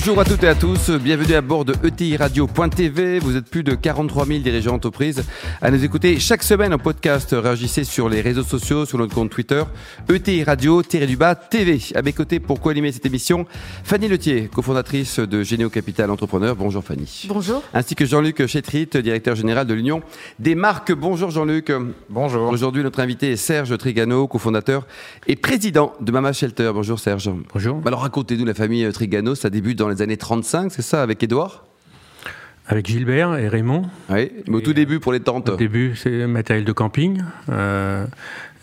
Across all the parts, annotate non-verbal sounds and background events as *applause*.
Bonjour à toutes et à tous, bienvenue à bord de ETI Radio.tv. Vous êtes plus de 43 000 dirigeants d'entreprise à nous écouter chaque semaine en podcast. Réagissez sur les réseaux sociaux, sur notre compte Twitter, ETI Radio-du-bas TV. À mes côtés, pour co-animer cette émission, Fanny Letier, cofondatrice de Généo Capital Entrepreneur. Bonjour Fanny. Bonjour. Ainsi que Jean-Luc Chétrit, directeur général de l'Union des marques. Bonjour Jean-Luc. Bonjour. Aujourd'hui, notre invité est Serge Trigano, cofondateur et président de Mama Shelter. Bonjour Serge. Bonjour. Alors racontez-nous la famille Trigano, ça débute dans les années 35, c'est ça, avec Édouard? Avec Gilbert et Raymond. Oui, mais au tout début pour les tentes. Au début, c'est matériel de camping. Euh,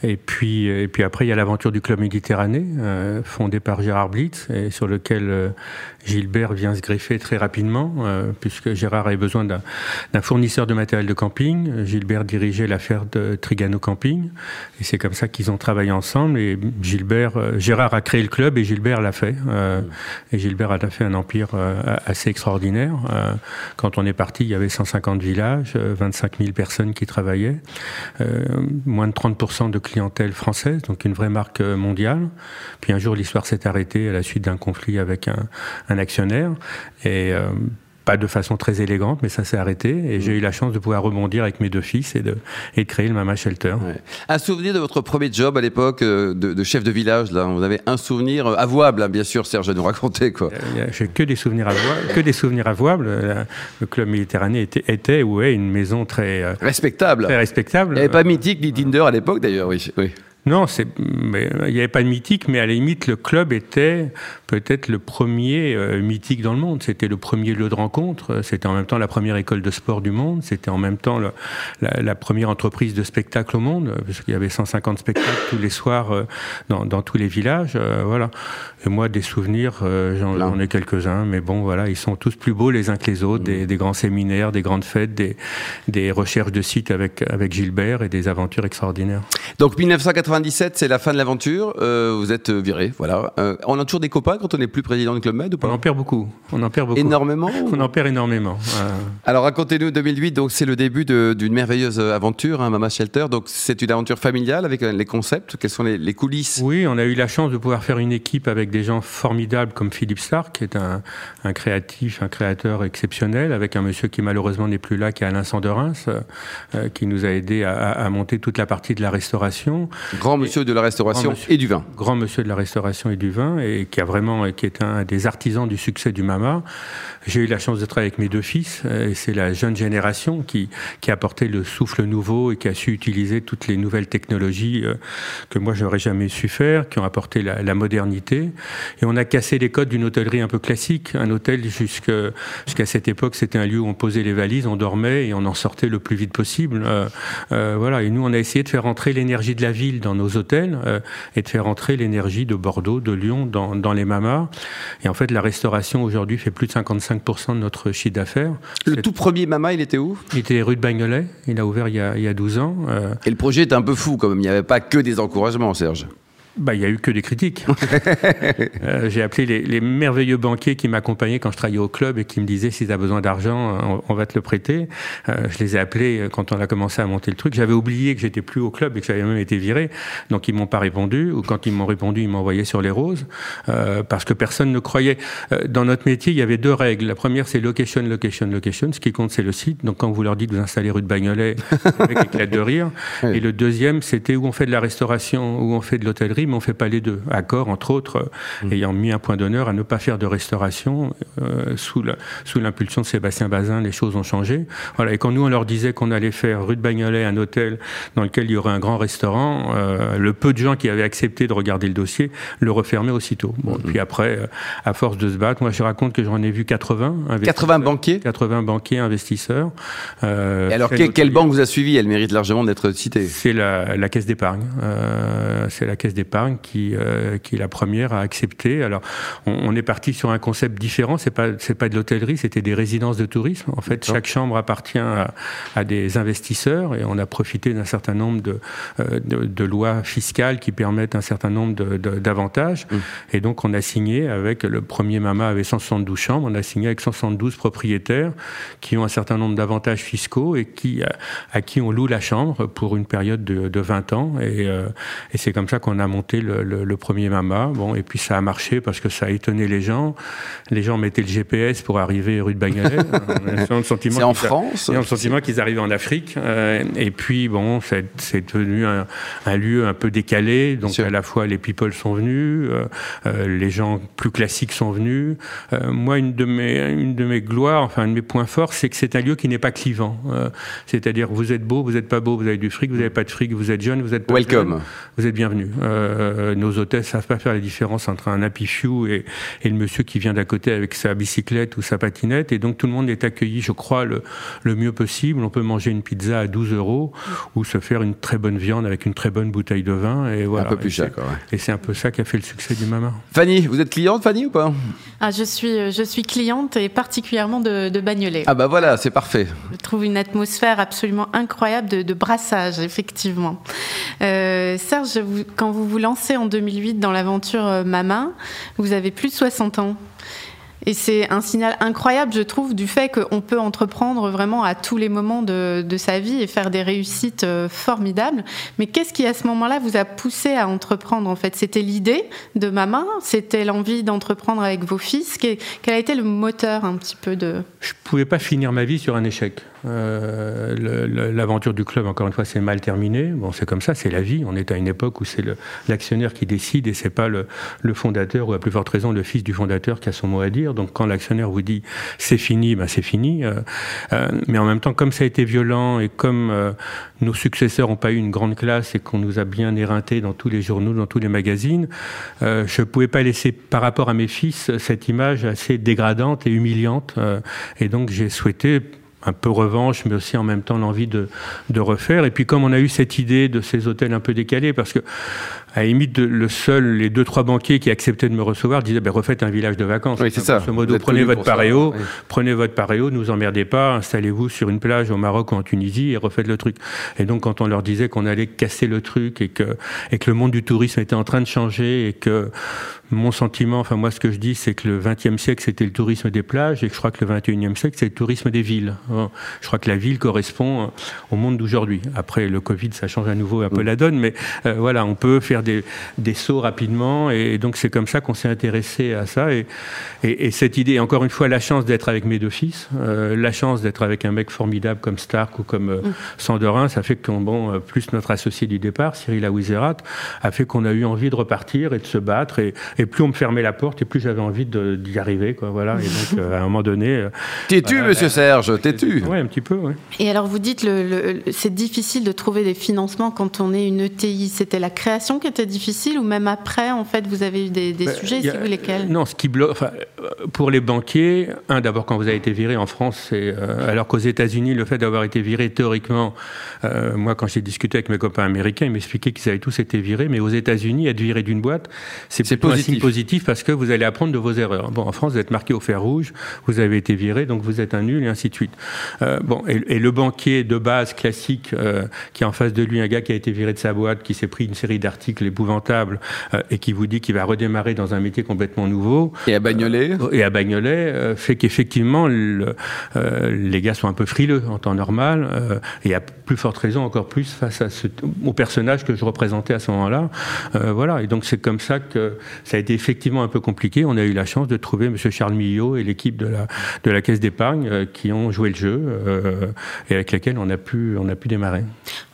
et puis, et puis après, il y a l'aventure du Club Méditerranée, euh, fondé par Gérard Blitz, et sur lequel euh, Gilbert vient se greffer très rapidement, euh, puisque Gérard avait besoin d'un fournisseur de matériel de camping. Gilbert dirigeait l'affaire de Trigano Camping, et c'est comme ça qu'ils ont travaillé ensemble. Et Gilbert, euh, Gérard a créé le club et Gilbert l'a fait. Euh, et Gilbert a fait un empire assez extraordinaire. quand on est parti, il y avait 150 villages, 25 000 personnes qui travaillaient, moins de 30% de clientèle française, donc une vraie marque mondiale. Puis un jour, l'histoire s'est arrêtée à la suite d'un conflit avec un, un actionnaire. Et euh, pas de façon très élégante, mais ça s'est arrêté. Et j'ai eu la chance de pouvoir rebondir avec mes deux fils et de, et de créer le Mama Shelter. Ouais. Un souvenir de votre premier job à l'époque euh, de, de, chef de village là? Vous avez un souvenir euh, avouable, hein, bien sûr, Serge, à nous raconter quoi. J'ai que des souvenirs avouables. Que des souvenirs avouables. Le club Méditerranée était, était ou est une maison très respectable. Très respectable. Il n'y avait pas mythique ni Tinder à l'époque d'ailleurs, oui. oui. Non, il n'y avait pas de mythique, mais à la limite, le club était peut-être le premier euh, mythique dans le monde. C'était le premier lieu de rencontre. C'était en même temps la première école de sport du monde. C'était en même temps le, la, la, première entreprise de spectacle au monde, puisqu'il y avait 150 spectacles tous les soirs euh, dans, dans, tous les villages. Euh, voilà. Et moi, des souvenirs, j'en, ai quelques-uns, mais bon, voilà, ils sont tous plus beaux les uns que les autres. Mmh. Des, des, grands séminaires, des grandes fêtes, des, des recherches de sites avec, avec Gilbert et des aventures extraordinaires. Donc 1980 97, c'est la fin de l'aventure. Euh, vous êtes viré, voilà. Euh, on a toujours des copains? Quand on n'est plus président du Club Med ou pas On en perd beaucoup. On en perd beaucoup. Énormément *laughs* On en perd énormément. Euh... Alors racontez-nous 2008. Donc c'est le début d'une merveilleuse aventure, hein, Mama Shelter. Donc c'est une aventure familiale avec les concepts. Quelles sont les, les, coulisses? Oui, on a eu la chance de pouvoir faire une équipe avec des gens formidables comme Philippe Stark, qui est un, un créatif, un créateur exceptionnel, avec un monsieur qui malheureusement n'est plus là, qui est Alain Sanderins, euh, qui nous a aidé à, à, monter toute la partie de la restauration. Grand monsieur de la restauration monsieur, et du vin. Grand monsieur de la restauration et du vin, et qui a vraiment, qui est un des artisans du succès du Mama. J'ai eu la chance de travailler avec mes deux fils, et c'est la jeune génération qui, qui a apporté le souffle nouveau et qui a su utiliser toutes les nouvelles technologies euh, que moi j'aurais jamais su faire, qui ont apporté la, modernité. Et on a cassé les codes d'une hôtellerie un peu classique. Un hôtel jusqu'à cette époque, c'était un lieu où on posait les valises, on dormait et on en sortait le plus vite possible. Euh, euh, voilà. Et nous, on a essayé de faire entrer l'énergie de la ville dans nos hôtels euh, et de faire entrer l'énergie de Bordeaux, de Lyon dans, les Et en fait, la restauration aujourd'hui fait plus de 55% de notre chiffre d'affaires. Le tout premier mama, il était où? Il était rue de Bagnolet. Il a ouvert il y a, il y a 12 ans. Euh. Et le projet était un peu fou quand même. Il n'y avait pas que des encouragements, Serge. Bah, il y a eu que des critiques. *laughs* euh, j'ai appelé les, les, merveilleux banquiers qui m'accompagnaient quand je travaillais au club et qui me disaient si tu as besoin d'argent, on, on, va te le prêter. Euh, je les ai appelés quand on a commencé à monter le truc. J'avais oublié que j'étais plus au club et que j'avais même été viré, donc ils m'ont pas répondu. Ou quand ils m'ont répondu, ils m'envoyaient sur les roses euh, parce que personne ne croyait. Euh, dans notre métier, il y avait deux règles. La première, c'est location, location, location. Ce qui compte, c'est le site. Donc quand vous leur dites vous installer rue de Bagnolet, avec *laughs* éclat de rire. Et le deuxième, c'était où on fait de la restauration, où on fait de l'hôtellerie mais on fait pas les deux. Accord, entre autres, mmh. ayant mis un point d'honneur à ne pas faire de restauration euh, sous l'impulsion de Sébastien Bazin, les choses ont changé. Voilà. Et quand nous on leur disait qu'on allait faire rue de Bagnolet un hôtel dans lequel il y aurait un grand restaurant, euh, le peu de gens qui avaient accepté de regarder le dossier le refermaient aussitôt. Bon, mmh. Puis après, euh, à force de se battre, moi je raconte que j'en ai vu 80. 80 banquiers 80 banquiers investisseurs. Euh, Et alors quelle, quelle banque vous a suivi? Elle mérite largement d'être citée. C'est la, la, caisse d'épargne. c'est la caisse d'épargne d'épargne qui, qui est la première à accepter. Alors, on, est parti sur un concept différent. C'est pas c'est pas de l'hôtellerie, c'était des résidences de tourisme. En fait, chaque chambre appartient à, à, des investisseurs et on a profité d'un certain nombre de, de, de, lois fiscales qui permettent un certain nombre d'avantages. Mmh. Et donc, on a signé avec le premier Mama avait 172 chambres. On a signé avec 172 propriétaires qui ont un certain nombre d'avantages fiscaux et qui à, qui on loue la chambre pour une période de, de 20 ans. Et, et c'est comme ça qu'on a monté le, le, le premier Mama. Bon, et puis ça a marché parce que ça a étonné les gens. Les gens mettaient le GPS pour arriver rue de Bagnolet. *laughs* c'est en France Ils ont le sentiment qu'ils arrivaient en Afrique. Euh, et puis, bon, c'est devenu un, un, lieu un peu décalé. Donc, à la fois, les people sont venus, euh, euh, les gens plus classiques sont venus. Euh, moi, une de, mes, une de mes gloires, enfin, un de mes points forts, c'est que c'est un lieu qui n'est pas clivant. C'est-à-dire, vous êtes beau, vous n'êtes pas beau, vous avez du fric, vous n'avez pas de fric, vous êtes jeune, vous êtes pas Welcome. Jeune, vous êtes bienvenue. nos hôtesses savent pas faire la différence entre un happy few et, et le monsieur qui vient d'à côté avec sa bicyclette ou sa patinette. Et donc tout le monde est accueilli, je crois, le, le mieux possible. On peut manger une pizza à 12 euros ou se faire une très bonne viande avec une très bonne bouteille de vin. Et voilà. Un peu plus cher, quoi. Et c'est un peu ça qui a fait le succès du Mama. Fanny, vous êtes cliente, Fanny, ou pas? Ah, je, suis, je suis cliente et particulièrement de, de Bagnolet. Ah bah voilà, c'est parfait. Je trouve une atmosphère absolument incroyable de, de brassage, effectivement. Euh, Serge, vous, quand vous vous lancez en 2008 dans l'aventure euh, Mama, vous avez plus de 60 ans. Et c'est un signal incroyable, je trouve, du fait qu'on peut entreprendre vraiment à tous les moments de, sa vie et faire des réussites euh, formidables. Mais qu'est-ce qui, à ce moment-là, vous a poussé à entreprendre En fait, c'était l'idée de maman, c'était l'envie d'entreprendre avec vos fils? Quel a été le moteur un petit peu de Je pouvais pas finir ma vie sur un échec. Euh, L'aventure du club, encore une fois, c'est mal terminé. Bon, c'est comme ça, c'est la vie. On est à une époque où c'est l'actionnaire qui décide et c'est pas le, fondateur ou à plus forte raison le fils du fondateur qui a son mot à dire. Donc quand l'actionnaire vous dit c'est fini, ben c'est fini. Euh, euh, mais en même temps, comme ça a été violent et comme nos successeurs n'ont pas eu une grande classe et qu'on nous a bien éreinté dans tous les journaux, dans tous les magazines, je ne pouvais pas laisser par rapport à mes fils cette image assez dégradante et humiliante. et donc j'ai souhaité un peu revanche, mais aussi en même temps l'envie de, refaire. Et puis comme on a eu cette idée de ces hôtels un peu décalés, parce que à la limite, le seul, les deux, trois banquiers qui acceptaient de me recevoir disaient, ben, refaites un village de vacances. Oui, c'est ça. modo, prenez votre paréo, oui. prenez votre paréo, ne nous emmerdez pas, installez-vous sur une plage au Maroc ou en Tunisie et refaites le truc. Et donc, quand on leur disait qu'on allait casser le truc et que, et que le monde du tourisme était en train de changer et que mon sentiment, enfin, moi, ce que je dis, c'est que le 20e siècle, c'était le tourisme des plages et que je crois que le 21e siècle, c'est le tourisme des villes. Je crois que la ville correspond au monde d'aujourd'hui. Après, le Covid, ça change à nouveau un peu la donne, mais euh, voilà, on peut faire des, des sauts rapidement. Et, donc, c'est comme ça qu'on s'est intéressé à ça. Et, et, et, cette idée, encore une fois, la chance d'être avec mes deux fils, euh, la chance d'être avec un mec formidable comme Stark ou comme euh, mm. Sandorin, ça fait qu'on, bon, euh, plus notre associé du départ, Cyril Aouizerat, a fait qu'on a eu envie de repartir et de se battre. Et, et plus on me fermait la porte, et plus j'avais envie d'y arriver, quoi. Voilà. Et donc, *laughs* euh, à un moment donné. T'es-tu, voilà, monsieur Serge? T'es-tu? Oui, un petit peu, oui. Et alors, vous dites, le, le, c'est difficile de trouver des financements quand on est une ETI. C'était la création qui était difficile difficile ou même après, en fait, vous avez eu des, des ben, sujets, a, si vous lesquels Non, ce qui bloque, enfin, pour les banquiers, un, d'abord, quand vous avez été viré en France, c'est, euh, alors qu'aux États-Unis, le fait d'avoir été viré théoriquement, euh, moi, quand j'ai discuté avec mes copains américains, ils m'expliquaient qu'ils avaient tous été virés, mais aux États-Unis, être viré d'une boîte, c'est plutôt positif. un signe positif parce que vous allez apprendre de vos erreurs. Bon, en France, vous êtes marqué au fer rouge, vous avez été viré, donc vous êtes un nul, et ainsi de suite. Euh, bon, et, et, le banquier de base classique, euh, qui a en face de lui un gars qui a été viré de sa boîte, qui s'est pris une série d'articles épouvantables, euh, et qui vous dit qu'il va redémarrer dans un métier complètement nouveau. Et à Bagnolet? Euh, Et à Bagnolet, euh, fait qu'effectivement, le, les gars sont un peu frileux en temps normal, et à plus forte raison, encore plus face à ce, au personnage que je représentais à ce moment-là. voilà, et donc c'est comme ça que ça a été effectivement un peu compliqué. On a eu la chance de trouver M. Charles Millot et l'équipe de la, de la Caisse d'épargne qui ont joué le jeu et avec lesquels on a pu, on a pu démarrer.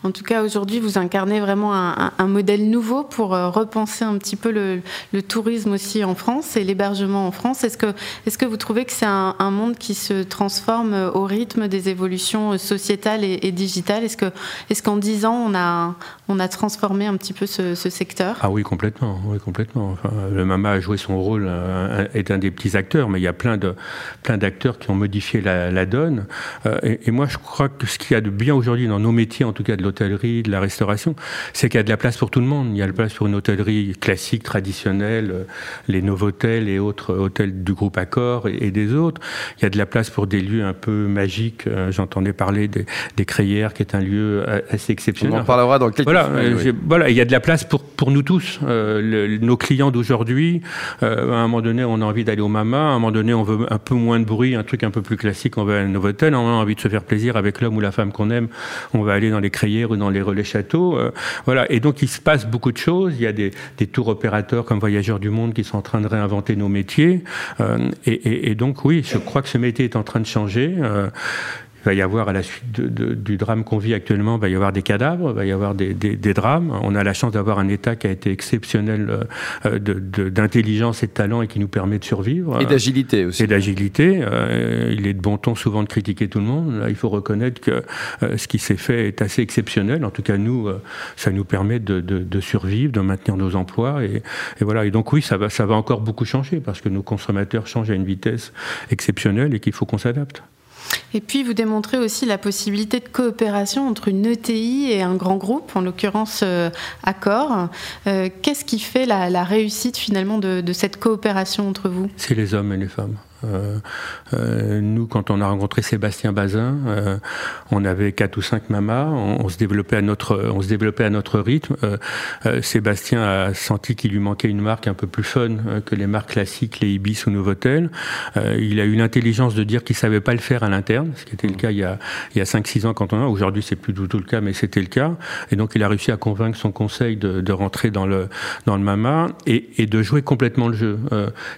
En tout cas, aujourd'hui, vous incarnez vraiment un, un modèle nouveau pour repenser un petit peu le, tourisme aussi en France et l'hébergement en France. Est-ce que, est-ce que vous trouvez que c'est un, monde qui se transforme au rythme des évolutions sociétales et, digitales? Est-ce que, est-ce qu'en dix ans, on a, on a transformé un petit peu ce, secteur? Ah oui, complètement, oui, complètement. le MAMA a joué son rôle, est un des petits acteurs, mais il y a plein de, plein d'acteurs qui ont modifié la, donne. et, et moi, je crois que ce qu'il y a de bien aujourd'hui dans nos métiers, en tout cas de l'hôtellerie, de la restauration, c'est qu'il y a de la place pour tout le monde. Il y a de la place pour une hôtellerie classique, traditionnelle, euh, les Novotel et autres hôtels du groupe Accor et, des autres. Il y a de la place pour des lieux un peu magiques. Euh, j'entendais parler des, des Crayères, qui est un lieu euh, assez exceptionnel. On en parlera dans quelques voilà, Voilà, il y a de la place pour, pour nous tous. nos clients d'aujourd'hui, à un moment donné, on a envie d'aller au Mama. À un moment donné, on veut un peu moins de bruit, un truc un peu plus classique, on veut à un Novotel. On a envie de se faire plaisir avec l'homme ou la femme qu'on aime. On va aller dans les Crayères ou dans les relais châteaux. voilà. Et donc, il se passe beaucoup Il y a des, des tours opérateurs comme Voyageurs du Monde qui sont en train de réinventer nos métiers. Euh, et, donc, oui, je crois que ce métier est en train de changer. Euh, il va y avoir, à la suite du drame qu'on vit actuellement, il va y avoir des cadavres, il va y avoir des, drames. On a la chance d'avoir un État qui a été exceptionnel euh, d'intelligence et de talent et qui nous permet de survivre. Et d'agilité aussi. Et d'agilité. Euh, il est de bon ton souvent de critiquer tout le monde. Là, il faut reconnaître que euh, ce qui s'est fait est assez exceptionnel. En tout cas, nous, ça nous permet de, survivre, de maintenir nos emplois. Et, et, voilà. Et donc oui, ça va, ça va encore beaucoup changer parce que nos consommateurs changent à une vitesse exceptionnelle et qu'il faut qu'on s'adapte. Et puis, vous démontrez aussi la possibilité de coopération entre une ETI et un grand groupe, en l'occurrence euh, Accor. Euh, qu'est-ce qui fait la, réussite finalement de cette coopération entre vous? C'est les hommes et les femmes. Euh, euh, nous, quand on a rencontré Sébastien Bazin, euh, on avait quatre ou cinq mamas, on, se développait à notre, on se développait à notre rythme. Sébastien a senti qu'il lui manquait une marque un peu plus fun que les marques classiques, les Ibis ou Novotel. il a eu l'intelligence de dire qu'il savait pas le faire à l'interne, ce qui était le cas il y a, il y a 5-6 ans quand on a. Aujourd'hui, c'est plus du tout le cas, mais c'était le cas. Et donc, il a réussi à convaincre son conseil de, de rentrer dans le, dans le mama et, et de jouer complètement le jeu.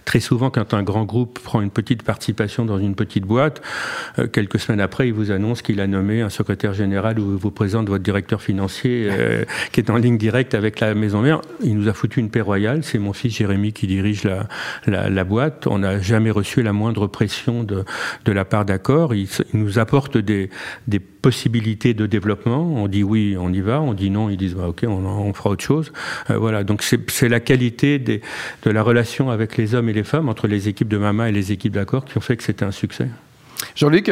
très souvent, quand un grand groupe prend une petite participation dans une petite boîte. Euh, quelques semaines après, il vous annonce qu'il a nommé un secrétaire général ou vous présente votre directeur financier euh, *laughs* qui est en ligne directe avec la maison mère. Il nous a foutu une paix royale. C'est mon fils Jérémy qui dirige la, la, boîte. On n'a jamais reçu la moindre pression de, de la part d'accord. Il, nous apporte des, des possibilités de développement. On dit oui, on y va. On dit non, ils disent bah, ok, on, on, fera autre chose. Euh, voilà. Donc c'est la qualité de la relation avec les hommes et les femmes entre les équipes de Mama et les équipes d'accord qui ont fait que c'était un succès. Jean-Luc?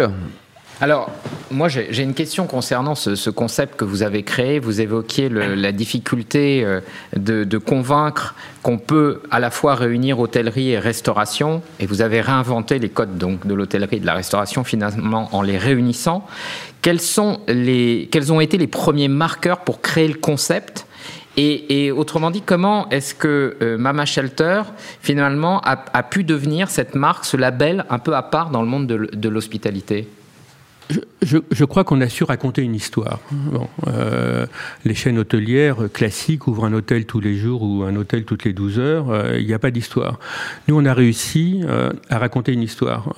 Alors, moi, j'ai une question concernant ce, concept que vous avez créé. Vous évoquiez la difficulté euh, de, convaincre qu'on peut à la fois réunir hôtellerie et restauration, et vous avez réinventé les codes donc de l'hôtellerie et de la restauration finalement en les réunissant. Quels, sont les, quels ont été les premiers marqueurs pour créer le concept? Et, autrement dit, comment est-ce que euh, Mama Shelter, finalement, a, pu devenir cette marque, ce label un peu à part dans le monde de l'hospitalité? Je, crois qu'on a su raconter une histoire. Bon, euh, les chaînes hôtelières classiques ouvrent un hôtel tous les jours ou un hôtel toutes les 12 heures. Euh, il n'y a pas d'histoire. Nous, on a réussi euh, à raconter une histoire.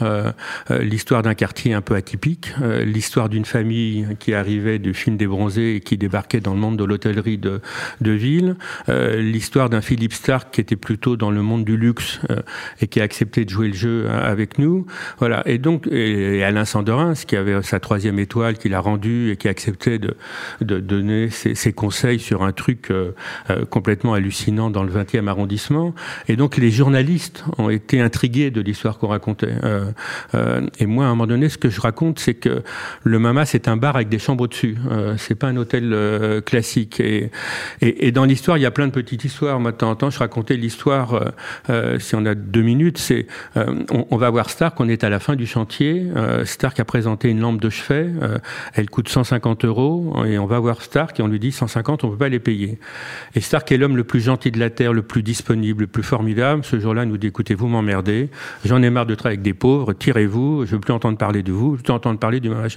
l'histoire d'un quartier un peu atypique, l'histoire d'une famille qui arrivait du film des bronzés et qui débarquait dans le monde de l'hôtellerie de, de ville, l'histoire d'un Philippe Stark qui était plutôt dans le monde du luxe et qui a accepté de jouer le jeu avec nous. Voilà. Et donc, et Alain Sanderin, qui avait sa troisième étoile qu'il a rendue et qui acceptait de, de donner ses, conseils sur un truc euh, euh, complètement hallucinant dans le 20e arrondissement. Et donc les journalistes ont été intrigués de l'histoire qu'on racontait. Euh, et moi, à un moment donné, ce que je raconte, c'est que le Mama, c'est un bar avec des chambres au-dessus. c'est pas un hôtel classique. Et, et, dans l'histoire, il y a plein de petites histoires. Moi, de temps en je racontais l'histoire, si on a deux minutes, c'est on, va voir Stark, on est à la fin du chantier. Stark a présenté une lampe de chevet, euh, elle coûte 150 euros, et on va voir Stark et on lui dit 150, on peut pas les payer. Et Stark est l'homme le plus gentil de la Terre, le plus disponible, le plus formidable. Ce jour-là, nous dit, écoutez, vous m'emmerdez, j'en ai marre de travailler avec des pauvres, tirez-vous, je veux plus entendre parler de vous, je veux plus entendre parler du Mama.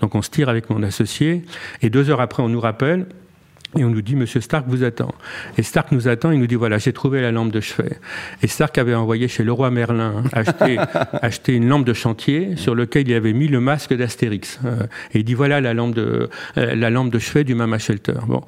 Donc on se tire avec mon associé, et deux heures après, on nous rappelle, et on nous dit, Monsieur Stark vous attend. Et Stark nous attend, il nous dit, voilà, j'ai trouvé la lampe de chevet. Et Stark avait envoyé chez le roi Merlin acheter, *laughs* acheter une lampe de chantier sur lequel il avait mis le masque d'Astérix. Euh, et il dit, voilà la lampe de, euh, la lampe de chevet du Mama Shelter. Bon.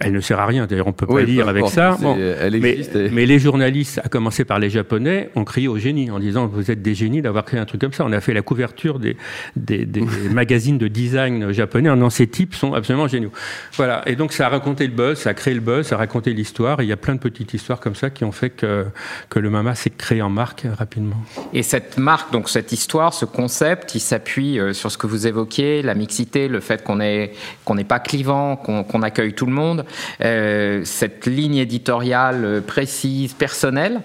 Elle ne sert à rien. D'ailleurs, on peut pas lire avec ça. elle existe mais, les journalistes, à commencer par les Japonais, ont crié au génie en disant vous êtes des génies d'avoir créé un truc comme ça. On a fait la couverture des, des, *laughs* magazines de design japonais en disant ces types sont absolument géniaux. Voilà. Et donc ça a raconté le buzz, ça a créé le buzz, ça a raconté l'histoire. Il y a plein de petites histoires comme ça qui ont fait que, que le Mama s'est créé en marque rapidement. Et cette marque, donc cette histoire, ce concept, il s'appuie euh, sur ce que vous évoquiez, la mixité, le fait qu'on n'est qu'on n'est pas clivant, qu'on accueille tout le monde. Euh, cette ligne éditoriale euh, précise, personnelle.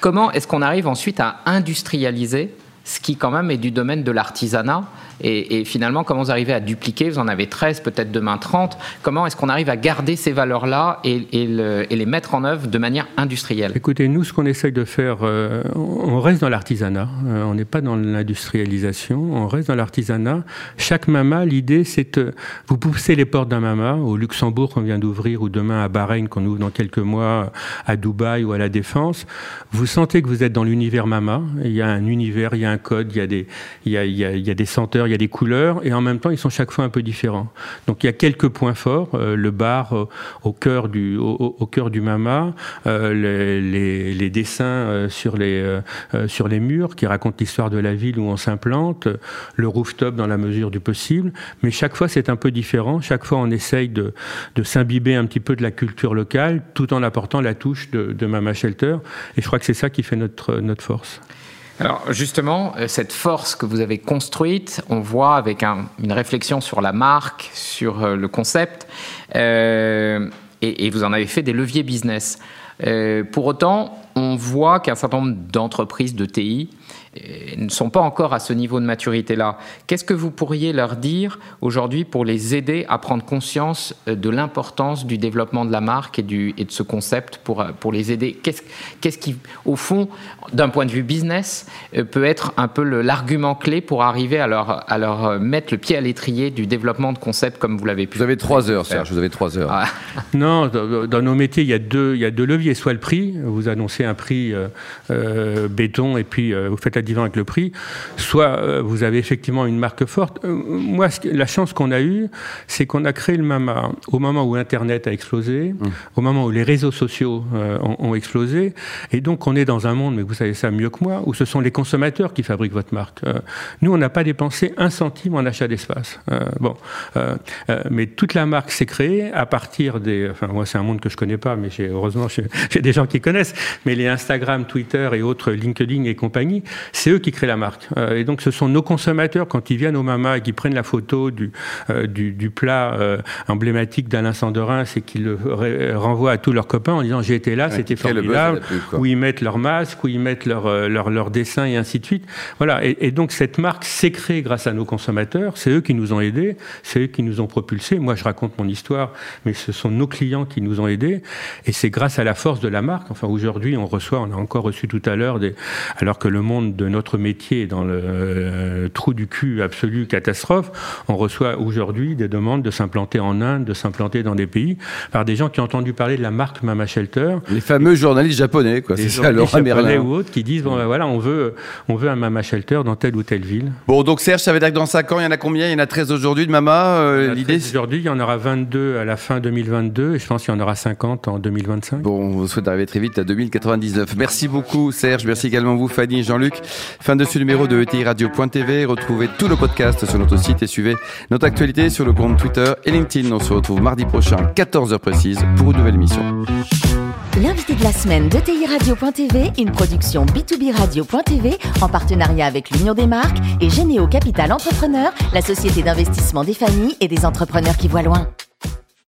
Comment est-ce qu'on arrive ensuite à industrialiser ce qui quand même est du domaine de l'artisanat et, finalement, comment vous arrivez à dupliquer Vous en avez 13, peut-être demain 30. Comment est-ce qu'on arrive à garder ces valeurs-là et, les mettre en œuvre de manière industrielle? Écoutez, nous, ce qu'on essaye de faire, euh, on reste dans l'artisanat. Euh, on n'est pas dans l'industrialisation. On reste dans l'artisanat. Chaque mama, l'idée, c'est de vous poussez les portes d'un mama au Luxembourg qu'on vient d'ouvrir ou demain à Bahreïn qu'on ouvre dans quelques mois à Dubaï ou à la Défense. Vous sentez que vous êtes dans l'univers mama. Il y a un univers, il y a un code, il y a des, il y a, il y a, il y a des senteurs il y a des couleurs, et en même temps, ils sont chaque fois un peu différents. Donc il y a quelques points forts. Euh, le bar euh, au cœur du, au, cœur du mama, euh, les, les, dessins sur, les, sur les murs qui racontent l'histoire de la ville où on s'implante, le rooftop dans la mesure du possible. Mais chaque fois, c'est un peu différent. Chaque fois, on essaye de, de s'imbiber un petit peu de la culture locale tout en apportant la touche de, de Mama Shelter. Et je crois que c'est ça qui fait notre, notre force. Alors justement, euh, cette force que vous avez construite, on voit avec une réflexion sur la marque, sur euh, le concept, euh, et, vous en avez fait des leviers business. pour autant, on voit qu'un certain nombre d'entreprises de TI ne sont pas encore à ce niveau de maturité-là. Qu'est-ce que vous pourriez leur dire aujourd'hui pour les aider à prendre conscience euh, de l'importance du développement de la marque et, du, et de ce concept pour, euh, pour les aider? Qu'est-ce, qu'est-ce qui, au fond, d'un point de vue business, euh, peut être un peu l'argument clé pour arriver à leur, à leur mettre le pied à l'étrier du développement de concepts comme vous l'avez pu Vous avez trois heures, Serge, vous avez trois heures. Ah. *laughs* Non, dans, nos métiers, il y, a deux, il y a deux leviers. Soit le prix, vous annoncez un prix béton et puis vous faites la avec le prix, soit euh, vous avez effectivement une marque forte. Euh, moi, la chance qu'on a eue, c'est qu'on a créé le Mama au moment où Internet a explosé, mmh. au moment où les réseaux sociaux euh, ont, explosé, et donc on est dans un monde, mais vous savez ça mieux que moi, où ce sont les consommateurs qui fabriquent votre marque. nous, on n'a pas dépensé un centime en achat d'espace. bon, mais toute la marque s'est créée à partir des. Enfin, moi, c'est un monde que je connais pas, mais heureusement *laughs* j'ai des gens qui connaissent. Mais les Instagram, Twitter et autres LinkedIn et compagnie, c'est eux qui créent la marque. Euh, et donc ce sont nos consommateurs, quand ils viennent au Mama et qu'ils prennent la photo du, euh, du, plat euh, emblématique d'Alain Sandorin, c'est qu'ils le renvoient à tous leurs copains en disant j'ai été là, c'était formidable, où ils mettent leur masque, où ils mettent leur, leur, leur dessin et ainsi de suite. Voilà, et, donc cette marque s'est créée grâce à nos consommateurs, c'est eux qui nous ont aidés, c'est eux qui nous ont propulsés. Moi je raconte mon histoire, mais ce sont nos clients qui nous ont aidés, et c'est grâce à la force de la marque. Enfin aujourd'hui on reçoit, on a encore reçu tout à l'heure, alors que le monde de notre métier dans le euh, trou du cul absolu catastrophe, on reçoit aujourd'hui des demandes de s'implanter en Inde, de s'implanter dans des pays par des gens qui ont entendu parler de la marque Mama Shelter. Les fameux journalistes japonais, quoi. C'est ça, Laurent japonais ou autres qui disent bon ben voilà, on veut, on veut un Mama Shelter dans telle ou telle ville. Bon, donc Serge, ça veut dire que dans 5 ans, il y en a combien? Il y en a 13 aujourd'hui de Mama euh, L'idée Aujourd'hui, il y en aura 22 à la fin 2022 et je pense qu'il y en aura 50 en 2025. Bon, on vous souhaite d'arriver très vite à 2099. Merci beaucoup Serge, merci également vous Fanny et Jean-Luc. Fin de ce numéro de ETI Radio.tv. Retrouvez tous nos podcasts sur notre site et suivez notre actualité sur le compte Twitter et LinkedIn. On se retrouve mardi prochain, 14h précise, pour une nouvelle émission. L'invité de la semaine d'ETI Radio.tv, une production B2B Radio.tv en partenariat avec l'Union des marques et Généo Capital Entrepreneur, la société d'investissement des familles et des entrepreneurs qui voient loin.